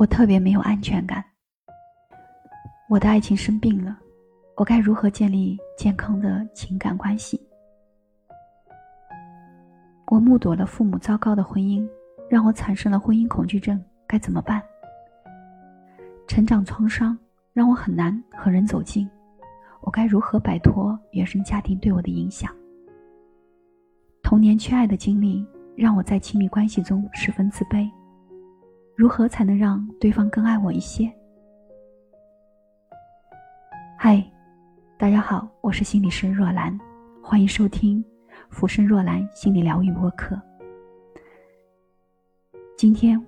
我特别没有安全感。我的爱情生病了，我该如何建立健康的情感关系？我目睹了父母糟糕的婚姻，让我产生了婚姻恐惧症，该怎么办？成长创伤让我很难和人走近，我该如何摆脱原生家庭对我的影响？童年缺爱的经历让我在亲密关系中十分自卑。如何才能让对方更爱我一些？嗨，大家好，我是心理师若兰，欢迎收听浮生若兰心理疗愈播客。今天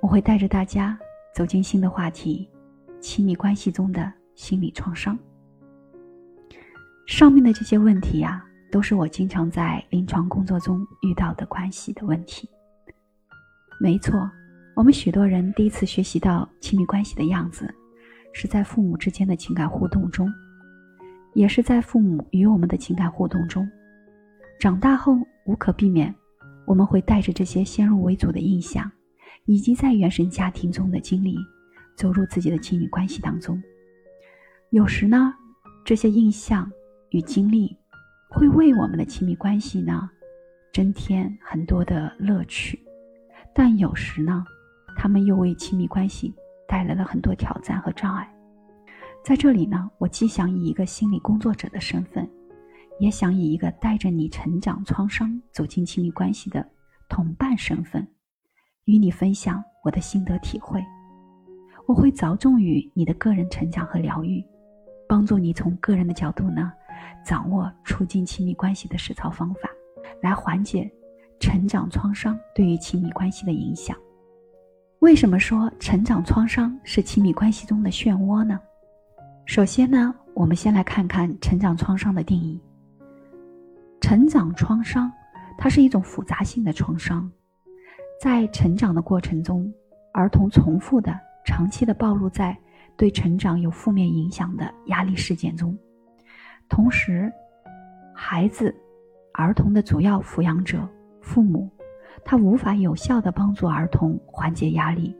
我会带着大家走进新的话题——亲密关系中的心理创伤。上面的这些问题呀，都是我经常在临床工作中遇到的关系的问题。没错。我们许多人第一次学习到亲密关系的样子，是在父母之间的情感互动中，也是在父母与我们的情感互动中。长大后无可避免，我们会带着这些先入为主的印象，以及在原生家庭中的经历，走入自己的亲密关系当中。有时呢，这些印象与经历，会为我们的亲密关系呢，增添很多的乐趣，但有时呢。他们又为亲密关系带来了很多挑战和障碍。在这里呢，我既想以一个心理工作者的身份，也想以一个带着你成长创伤走进亲密关系的同伴身份，与你分享我的心得体会。我会着重于你的个人成长和疗愈，帮助你从个人的角度呢，掌握促进亲密关系的实操方法，来缓解成长创伤对于亲密关系的影响。为什么说成长创伤是亲密关系中的漩涡呢？首先呢，我们先来看看成长创伤的定义。成长创伤，它是一种复杂性的创伤，在成长的过程中，儿童重复的、长期的暴露在对成长有负面影响的压力事件中，同时，孩子、儿童的主要抚养者——父母。它无法有效的帮助儿童缓解压力，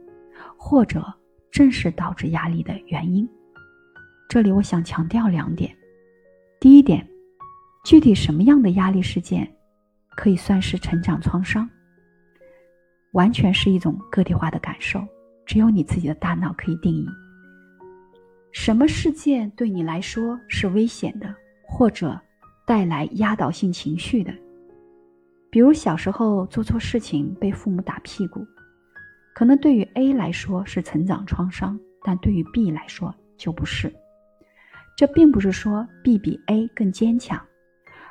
或者正是导致压力的原因。这里我想强调两点：第一点，具体什么样的压力事件可以算是成长创伤，完全是一种个体化的感受，只有你自己的大脑可以定义。什么事件对你来说是危险的，或者带来压倒性情绪的？比如小时候做错事情被父母打屁股，可能对于 A 来说是成长创伤，但对于 B 来说就不是。这并不是说 B 比 A 更坚强，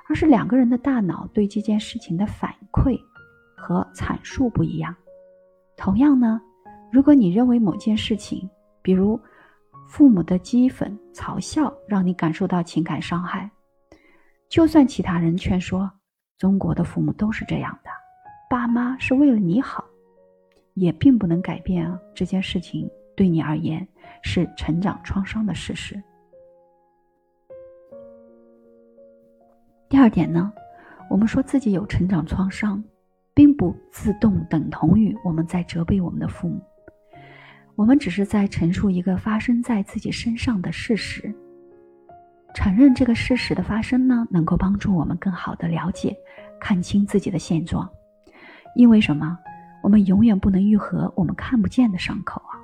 而是两个人的大脑对这件事情的反馈和阐述不一样。同样呢，如果你认为某件事情，比如父母的讥讽、嘲笑，让你感受到情感伤害，就算其他人劝说。中国的父母都是这样的，爸妈是为了你好，也并不能改变这件事情对你而言是成长创伤的事实。第二点呢，我们说自己有成长创伤，并不自动等同于我们在责备我们的父母，我们只是在陈述一个发生在自己身上的事实。承认这个事实的发生呢，能够帮助我们更好的了解、看清自己的现状。因为什么？我们永远不能愈合我们看不见的伤口啊！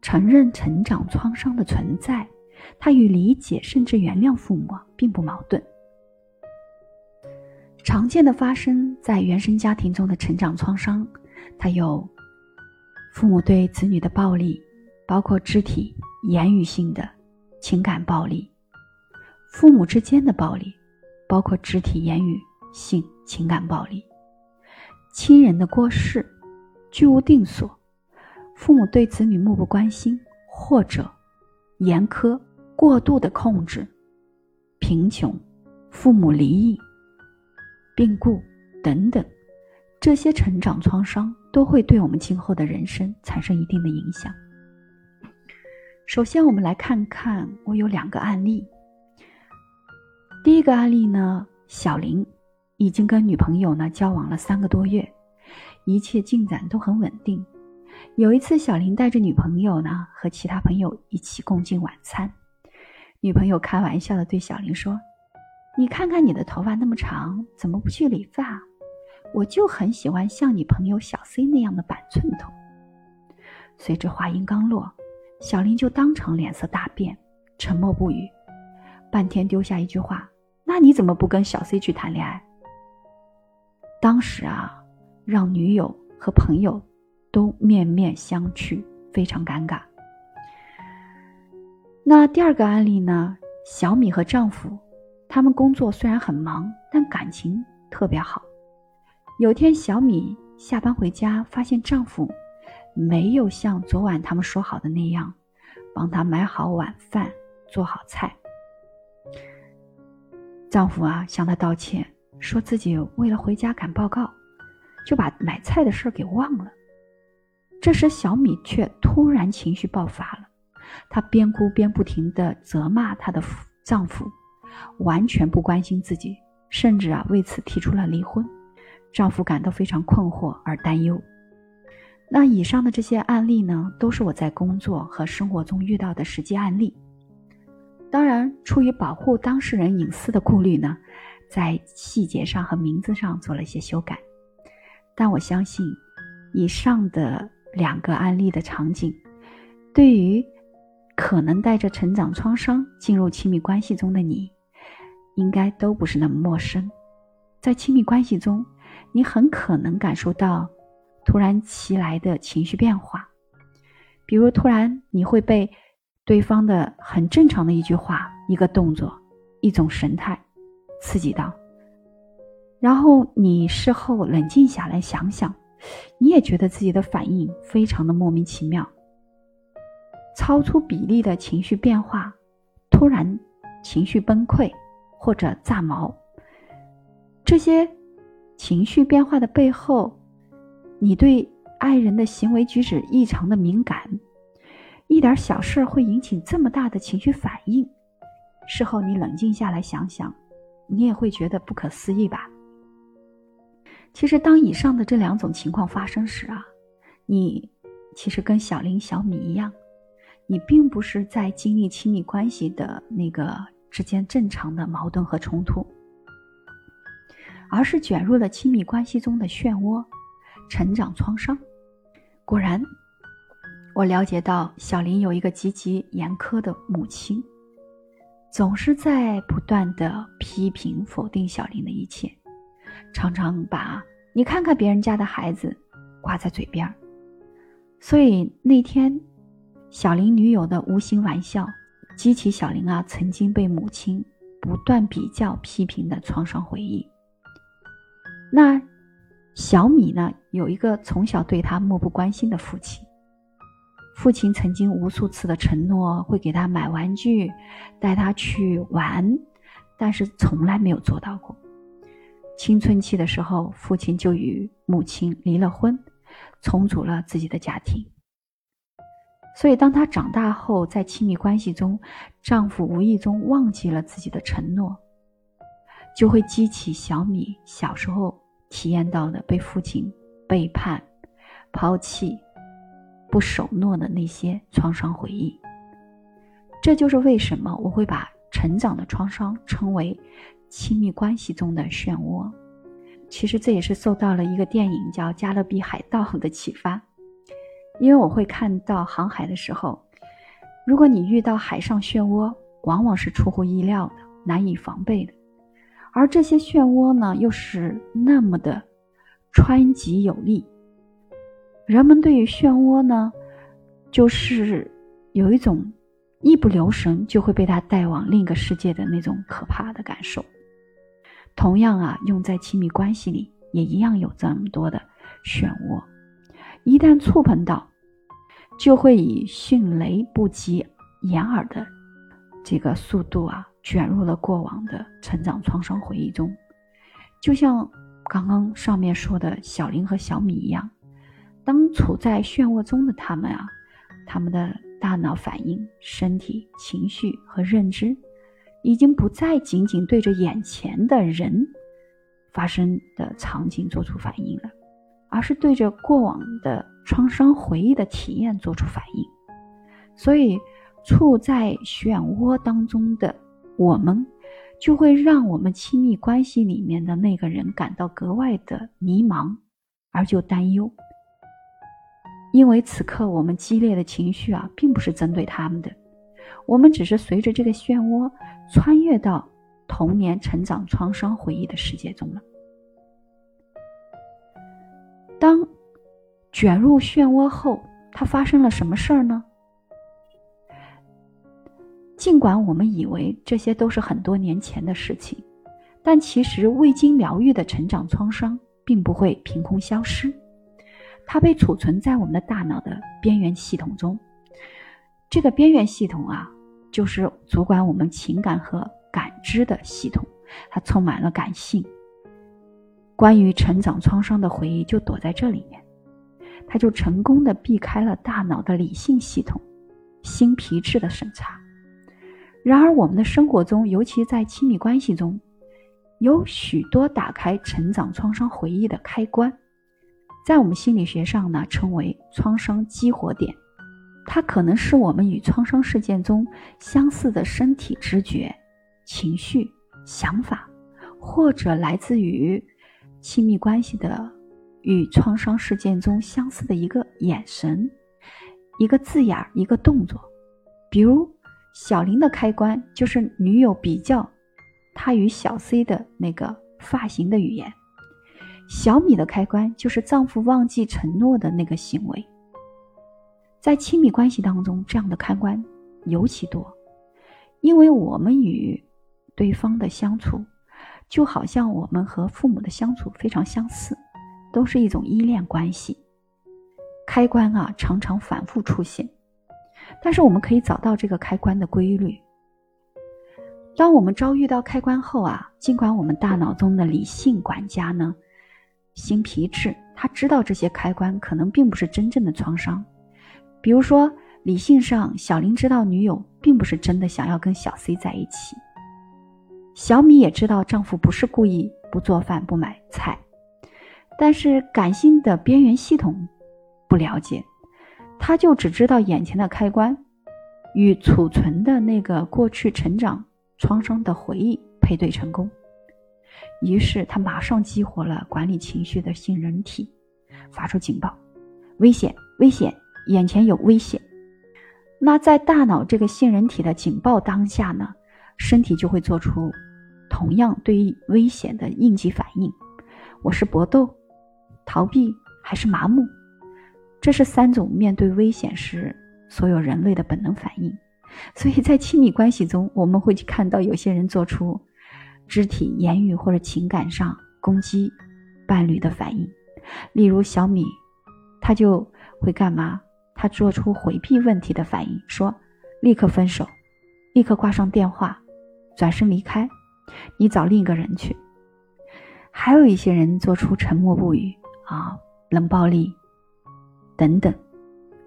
承认成长创伤的存在，它与理解甚至原谅父母并不矛盾。常见的发生在原生家庭中的成长创伤，它有父母对子女的暴力，包括肢体、言语性的。情感暴力，父母之间的暴力，包括肢体、言语、性、情感暴力；亲人的过世、居无定所，父母对子女漠不关心或者严苛、过度的控制；贫穷、父母离异、病故等等，这些成长创伤都会对我们今后的人生产生一定的影响。首先，我们来看看我有两个案例。第一个案例呢，小林已经跟女朋友呢交往了三个多月，一切进展都很稳定。有一次，小林带着女朋友呢和其他朋友一起共进晚餐，女朋友开玩笑的对小林说：“你看看你的头发那么长，怎么不去理发？我就很喜欢像你朋友小 C 那样的板寸头。”随着话音刚落，小林就当场脸色大变，沉默不语，半天丢下一句话：“那你怎么不跟小 C 去谈恋爱？”当时啊，让女友和朋友都面面相觑，非常尴尬。那第二个案例呢？小米和丈夫，他们工作虽然很忙，但感情特别好。有天，小米下班回家，发现丈夫。没有像昨晚他们说好的那样，帮她买好晚饭，做好菜。丈夫啊向她道歉，说自己为了回家赶报告，就把买菜的事儿给忘了。这时小米却突然情绪爆发了，她边哭边不停的责骂她的丈夫，完全不关心自己，甚至啊为此提出了离婚。丈夫感到非常困惑而担忧。那以上的这些案例呢，都是我在工作和生活中遇到的实际案例。当然，出于保护当事人隐私的顾虑呢，在细节上和名字上做了一些修改。但我相信，以上的两个案例的场景，对于可能带着成长创伤进入亲密关系中的你，应该都不是那么陌生。在亲密关系中，你很可能感受到。突然袭来的情绪变化，比如突然你会被对方的很正常的一句话、一个动作、一种神态刺激到，然后你事后冷静下来想想，你也觉得自己的反应非常的莫名其妙，超出比例的情绪变化，突然情绪崩溃或者炸毛，这些情绪变化的背后。你对爱人的行为举止异常的敏感，一点小事会引起这么大的情绪反应。事后你冷静下来想想，你也会觉得不可思议吧？其实，当以上的这两种情况发生时啊，你其实跟小林、小米一样，你并不是在经历亲密关系的那个之间正常的矛盾和冲突，而是卷入了亲密关系中的漩涡。成长创伤，果然，我了解到小林有一个极其严苛的母亲，总是在不断的批评否定小林的一切，常常把你看看别人家的孩子挂在嘴边所以那天，小林女友的无心玩笑，激起小林啊曾经被母亲不断比较批评的创伤回忆。那。小米呢，有一个从小对他漠不关心的父亲。父亲曾经无数次的承诺会给他买玩具，带他去玩，但是从来没有做到过。青春期的时候，父亲就与母亲离了婚，重组了自己的家庭。所以，当他长大后，在亲密关系中，丈夫无意中忘记了自己的承诺，就会激起小米小时候。体验到的被父亲背叛、抛弃、不守诺的那些创伤回忆，这就是为什么我会把成长的创伤称为亲密关系中的漩涡。其实这也是受到了一个电影叫《加勒比海盗》的启发，因为我会看到航海的时候，如果你遇到海上漩涡，往往是出乎意料的、难以防备的。而这些漩涡呢，又是那么的湍急有力。人们对于漩涡呢，就是有一种一不留神就会被它带往另一个世界的那种可怕的感受。同样啊，用在亲密关系里也一样有这么多的漩涡，一旦触碰到，就会以迅雷不及掩耳的这个速度啊。卷入了过往的成长创伤回忆中，就像刚刚上面说的小林和小米一样，当处在漩涡中的他们啊，他们的大脑反应、身体、情绪和认知，已经不再仅仅对着眼前的人发生的场景做出反应了，而是对着过往的创伤回忆的体验做出反应。所以，处在漩涡当中的我们，就会让我们亲密关系里面的那个人感到格外的迷茫，而就担忧。因为此刻我们激烈的情绪啊，并不是针对他们的，我们只是随着这个漩涡穿越到童年成长创伤回忆的世界中了。当卷入漩涡后，它发生了什么事儿呢？尽管我们以为这些都是很多年前的事情，但其实未经疗愈的成长创伤并不会凭空消失，它被储存在我们的大脑的边缘系统中。这个边缘系统啊，就是主管我们情感和感知的系统，它充满了感性。关于成长创伤的回忆就躲在这里面，它就成功的避开了大脑的理性系统、新皮质的审查。然而，我们的生活中，尤其在亲密关系中，有许多打开成长创伤回忆的开关，在我们心理学上呢，称为创伤激活点。它可能是我们与创伤事件中相似的身体知觉、情绪、想法，或者来自于亲密关系的与创伤事件中相似的一个眼神、一个字眼、一个动作，比如。小林的开关就是女友比较他与小 C 的那个发型的语言，小米的开关就是丈夫忘记承诺的那个行为。在亲密关系当中，这样的开关尤其多，因为我们与对方的相处，就好像我们和父母的相处非常相似，都是一种依恋关系。开关啊，常常反复出现。但是我们可以找到这个开关的规律。当我们遭遇到开关后啊，尽管我们大脑中的理性管家呢，新皮质，他知道这些开关可能并不是真正的创伤。比如说，理性上，小林知道女友并不是真的想要跟小 C 在一起，小米也知道丈夫不是故意不做饭不买菜，但是感性的边缘系统不了解。他就只知道眼前的开关，与储存的那个过去成长创伤的回忆配对成功，于是他马上激活了管理情绪的杏仁体，发出警报：危险，危险，眼前有危险。那在大脑这个杏仁体的警报当下呢，身体就会做出同样对于危险的应急反应：我是搏斗、逃避还是麻木？这是三种面对危险时所有人类的本能反应，所以在亲密关系中，我们会去看到有些人做出肢体、言语或者情感上攻击伴侣的反应。例如小米，他就会干嘛？他做出回避问题的反应，说立刻分手，立刻挂上电话，转身离开，你找另一个人去。还有一些人做出沉默不语啊，冷暴力。等等，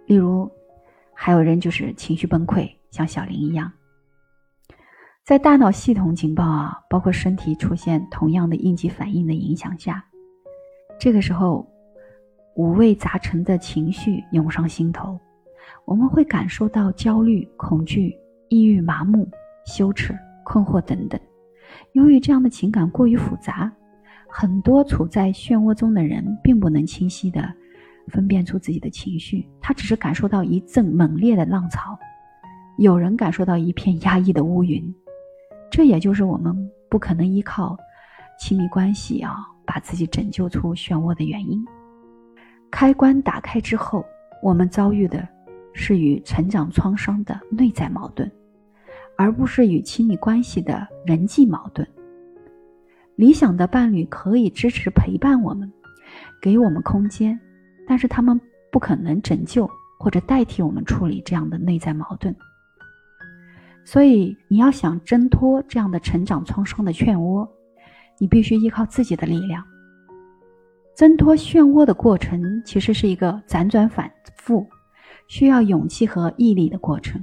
例如，还有人就是情绪崩溃，像小林一样，在大脑系统警报啊，包括身体出现同样的应激反应的影响下，这个时候五味杂陈的情绪涌上心头，我们会感受到焦虑、恐惧、抑郁、麻木、羞耻、困惑等等。由于这样的情感过于复杂，很多处在漩涡中的人并不能清晰的。分辨出自己的情绪，他只是感受到一阵猛烈的浪潮，有人感受到一片压抑的乌云。这也就是我们不可能依靠亲密关系啊，把自己拯救出漩涡的原因。开关打开之后，我们遭遇的是与成长创伤的内在矛盾，而不是与亲密关系的人际矛盾。理想的伴侣可以支持陪伴我们，给我们空间。但是他们不可能拯救或者代替我们处理这样的内在矛盾，所以你要想挣脱这样的成长创伤的漩涡，你必须依靠自己的力量。挣脱漩涡的过程其实是一个辗转反复、需要勇气和毅力的过程，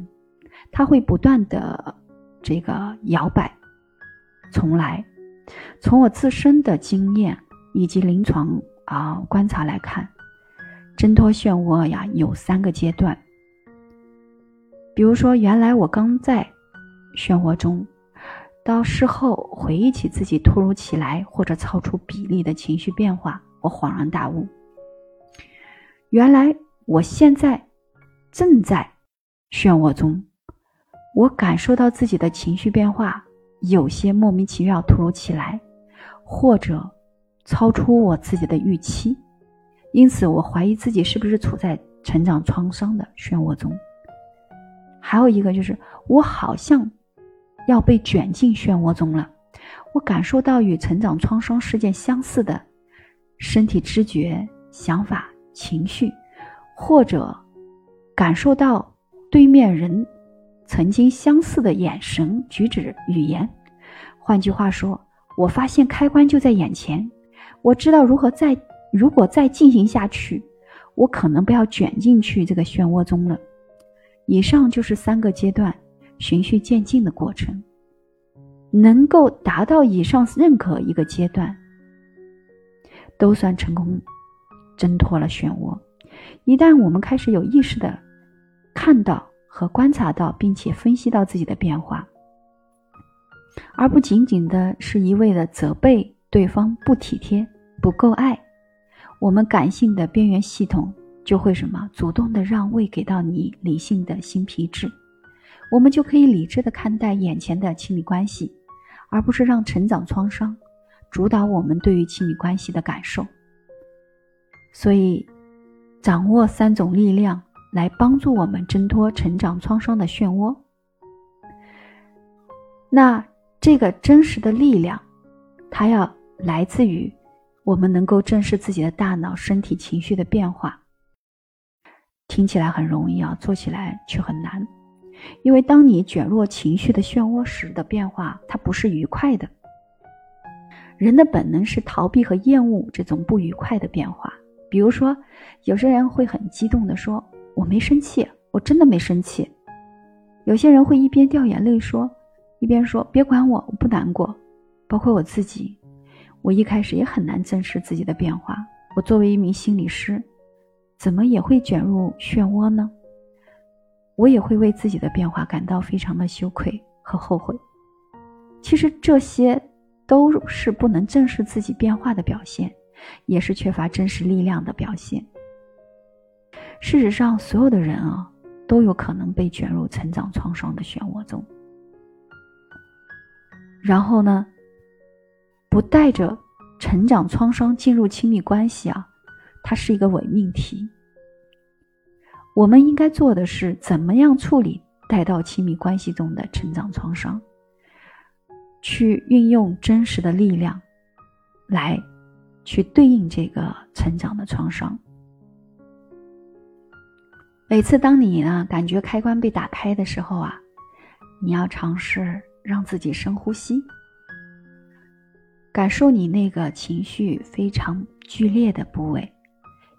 它会不断的这个摇摆、重来。从我自身的经验以及临床啊观察来看，挣脱漩涡呀有三个阶段。比如说，原来我刚在漩涡中，到事后回忆起自己突如其来或者超出比例的情绪变化，我恍然大悟。原来我现在正在漩涡中，我感受到自己的情绪变化有些莫名其妙、突如其来，或者超出我自己的预期，因此我怀疑自己是不是处在成长创伤的漩涡中。还有一个就是，我好像要被卷进漩涡中了。我感受到与成长创伤事件相似的身体知觉、想法、情绪，或者感受到对面人曾经相似的眼神、举止、语言。换句话说，我发现开关就在眼前。我知道如何再如果再进行下去，我可能不要卷进去这个漩涡中了。以上就是三个阶段循序渐进的过程，能够达到以上任何一个阶段，都算成功挣脱了漩涡。一旦我们开始有意识的看到和观察到，并且分析到自己的变化，而不仅仅的是一味的责备对方不体贴、不够爱，我们感性的边缘系统。就会什么主动的让位给到你理性的新皮质，我们就可以理智的看待眼前的亲密关系，而不是让成长创伤主导我们对于亲密关系的感受。所以，掌握三种力量来帮助我们挣脱成长创伤的漩涡。那这个真实的力量，它要来自于我们能够正视自己的大脑、身体、情绪的变化。听起来很容易啊，做起来却很难。因为当你卷入情绪的漩涡时的变化，它不是愉快的。人的本能是逃避和厌恶这种不愉快的变化。比如说，有些人会很激动地说：“我没生气，我真的没生气。”有些人会一边掉眼泪说，一边说：“别管我，我不难过。”包括我自己，我一开始也很难正视自己的变化。我作为一名心理师。怎么也会卷入漩涡呢？我也会为自己的变化感到非常的羞愧和后悔。其实这些都是不能正视自己变化的表现，也是缺乏真实力量的表现。事实上，所有的人啊，都有可能被卷入成长创伤的漩涡中。然后呢，不带着成长创伤进入亲密关系啊。它是一个伪命题。我们应该做的是，怎么样处理带到亲密关系中的成长创伤，去运用真实的力量，来去对应这个成长的创伤。每次当你呢感觉开关被打开的时候啊，你要尝试让自己深呼吸，感受你那个情绪非常剧烈的部位。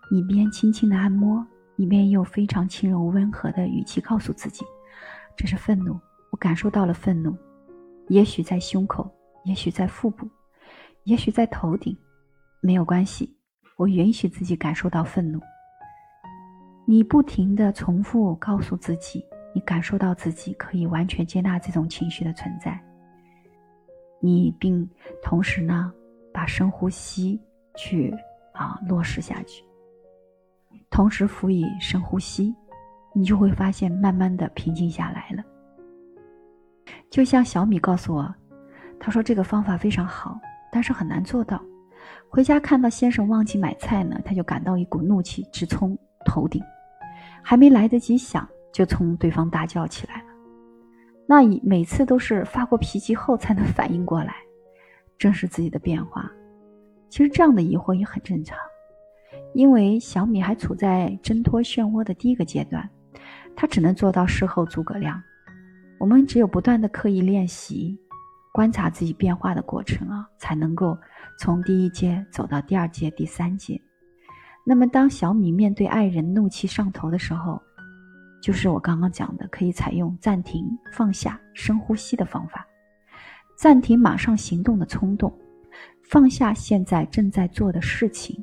一边轻轻的按摩，一边用非常轻柔温和的语气告诉自己：“这是愤怒，我感受到了愤怒，也许在胸口，也许在腹部，也许在头顶，没有关系，我允许自己感受到愤怒。”你不停的重复告诉自己，你感受到自己可以完全接纳这种情绪的存在。你并同时呢，把深呼吸去啊落实下去。同时辅以深呼吸，你就会发现慢慢的平静下来了。就像小米告诉我，他说这个方法非常好，但是很难做到。回家看到先生忘记买菜呢，他就感到一股怒气直冲头顶，还没来得及想，就冲对方大叫起来了。那以每次都是发过脾气后才能反应过来，正视自己的变化。其实这样的疑惑也很正常。因为小米还处在挣脱漩涡的第一个阶段，他只能做到事后诸葛亮。我们只有不断的刻意练习，观察自己变化的过程啊，才能够从第一阶走到第二阶、第三阶。那么，当小米面对爱人怒气上头的时候，就是我刚刚讲的，可以采用暂停、放下、深呼吸的方法，暂停马上行动的冲动，放下现在正在做的事情。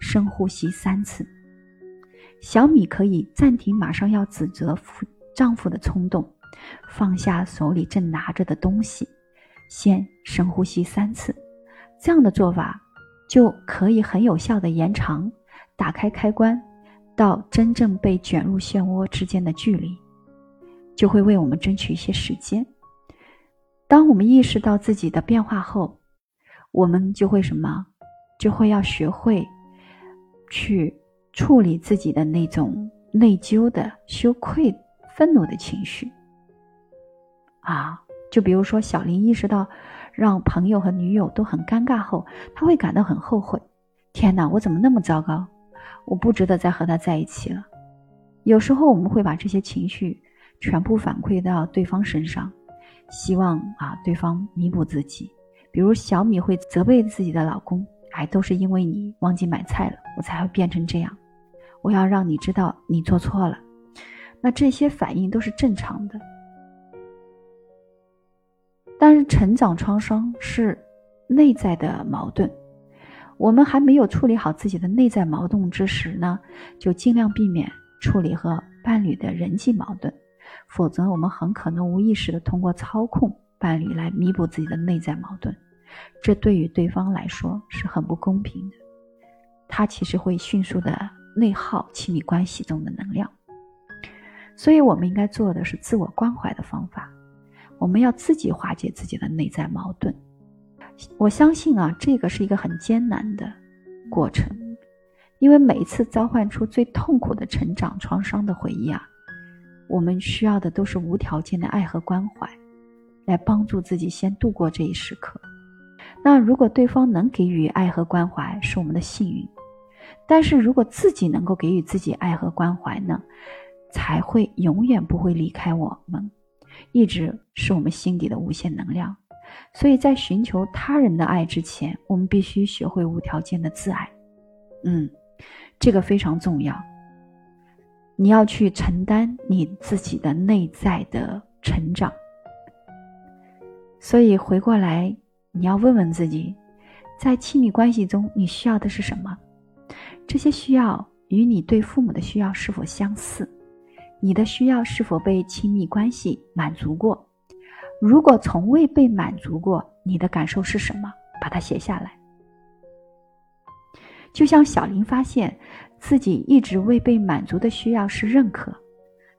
深呼吸三次。小米可以暂停马上要指责夫丈夫的冲动，放下手里正拿着的东西，先深呼吸三次。这样的做法就可以很有效的延长打开开关到真正被卷入漩涡之间的距离，就会为我们争取一些时间。当我们意识到自己的变化后，我们就会什么？就会要学会去处理自己的那种内疚的、羞愧、愤怒的情绪。啊，就比如说小林意识到让朋友和女友都很尴尬后，他会感到很后悔。天哪，我怎么那么糟糕？我不值得再和他在一起了。有时候我们会把这些情绪全部反馈到对方身上。希望啊，对方弥补自己。比如小米会责备自己的老公：“哎，都是因为你忘记买菜了，我才会变成这样。我要让你知道你做错了。”那这些反应都是正常的。但是成长创伤是内在的矛盾，我们还没有处理好自己的内在矛盾之时呢，就尽量避免处理和伴侣的人际矛盾。否则，我们很可能无意识的通过操控伴侣来弥补自己的内在矛盾，这对于对方来说是很不公平的。他其实会迅速的内耗亲密关系中的能量。所以，我们应该做的是自我关怀的方法。我们要自己化解自己的内在矛盾。我相信啊，这个是一个很艰难的过程，因为每一次召唤出最痛苦的成长创伤的回忆啊。我们需要的都是无条件的爱和关怀，来帮助自己先度过这一时刻。那如果对方能给予爱和关怀，是我们的幸运；但是如果自己能够给予自己爱和关怀呢，才会永远不会离开我们，一直是我们心底的无限能量。所以在寻求他人的爱之前，我们必须学会无条件的自爱。嗯，这个非常重要。你要去承担你自己的内在的成长，所以回过来，你要问问自己，在亲密关系中你需要的是什么？这些需要与你对父母的需要是否相似？你的需要是否被亲密关系满足过？如果从未被满足过，你的感受是什么？把它写下来。就像小林发现。自己一直未被满足的需要是认可，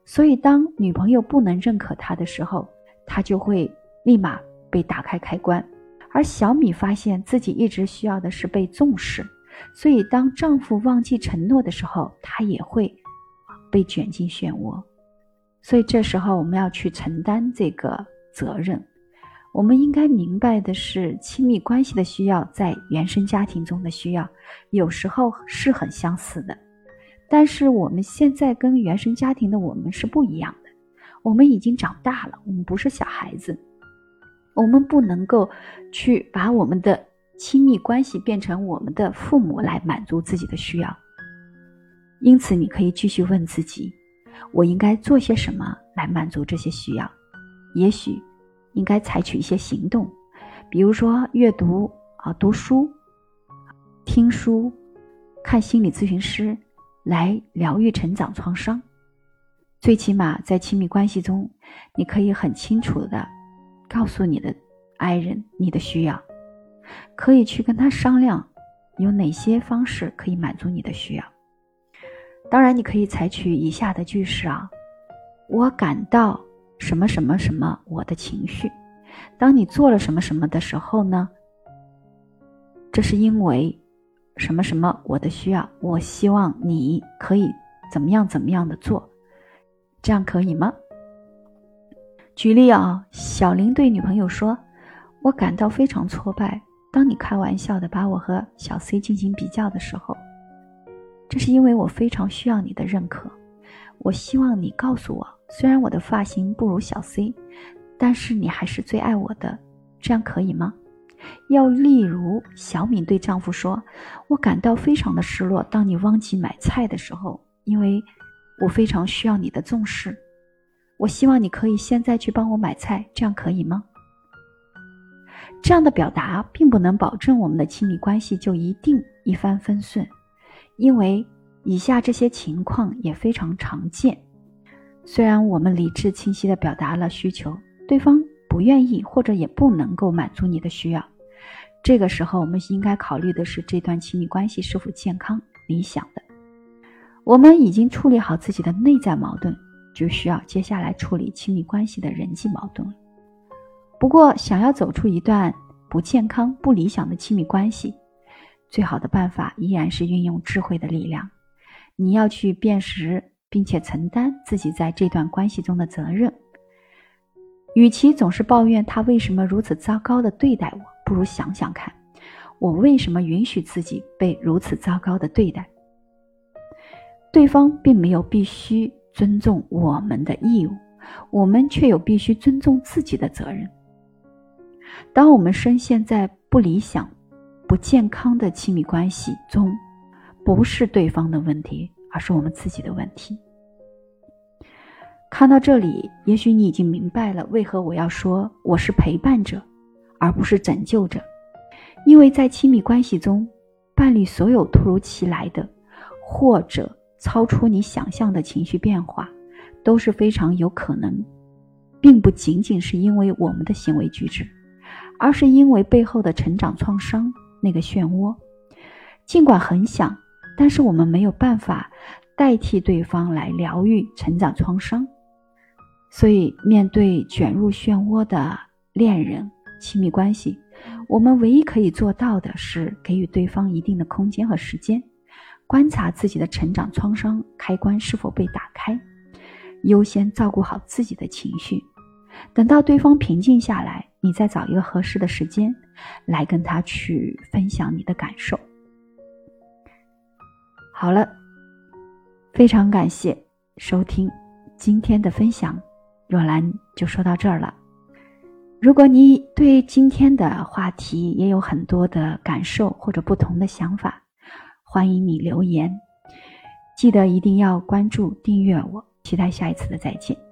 所以当女朋友不能认可他的时候，他就会立马被打开开关。而小米发现自己一直需要的是被重视，所以当丈夫忘记承诺的时候，她也会被卷进漩涡。所以这时候我们要去承担这个责任。我们应该明白的是，亲密关系的需要在原生家庭中的需要，有时候是很相似的。但是我们现在跟原生家庭的我们是不一样的，我们已经长大了，我们不是小孩子，我们不能够去把我们的亲密关系变成我们的父母来满足自己的需要。因此，你可以继续问自己：我应该做些什么来满足这些需要？也许。应该采取一些行动，比如说阅读啊、读书、听书、看心理咨询师，来疗愈成长创伤。最起码在亲密关系中，你可以很清楚的告诉你的爱人你的需要，可以去跟他商量有哪些方式可以满足你的需要。当然，你可以采取以下的句式啊，我感到。什么什么什么，我的情绪。当你做了什么什么的时候呢？这是因为什么什么我的需要。我希望你可以怎么样怎么样的做，这样可以吗？举例啊，小林对女朋友说：“我感到非常挫败。当你开玩笑的把我和小 C 进行比较的时候，这是因为我非常需要你的认可。我希望你告诉我。”虽然我的发型不如小 C，但是你还是最爱我的，这样可以吗？又例如，小敏对丈夫说：“我感到非常的失落，当你忘记买菜的时候，因为我非常需要你的重视。我希望你可以现在去帮我买菜，这样可以吗？”这样的表达并不能保证我们的亲密关系就一定一帆风顺，因为以下这些情况也非常常见。虽然我们理智清晰地表达了需求，对方不愿意或者也不能够满足你的需要，这个时候我们应该考虑的是这段亲密关系是否健康、理想的。我们已经处理好自己的内在矛盾，就需要接下来处理亲密关系的人际矛盾了。不过，想要走出一段不健康、不理想的亲密关系，最好的办法依然是运用智慧的力量。你要去辨识，并且承担自己在这段关系中的责任。与其总是抱怨他为什么如此糟糕的对待我，不如想想看，我为什么允许自己被如此糟糕的对待？对方并没有必须尊重我们的义务，我们却有必须尊重自己的责任。当我们深陷在不理想、不健康的亲密关系中，不是对方的问题，而是我们自己的问题。看到这里，也许你已经明白了为何我要说我是陪伴者，而不是拯救者。因为在亲密关系中，伴侣所有突如其来的或者超出你想象的情绪变化，都是非常有可能，并不仅仅是因为我们的行为举止。而是因为背后的成长创伤那个漩涡，尽管很想，但是我们没有办法代替对方来疗愈成长创伤。所以，面对卷入漩涡的恋人、亲密关系，我们唯一可以做到的是给予对方一定的空间和时间，观察自己的成长创伤开关是否被打开，优先照顾好自己的情绪。等到对方平静下来，你再找一个合适的时间，来跟他去分享你的感受。好了，非常感谢收听今天的分享，若兰就说到这儿了。如果你对今天的话题也有很多的感受或者不同的想法，欢迎你留言。记得一定要关注订阅我，期待下一次的再见。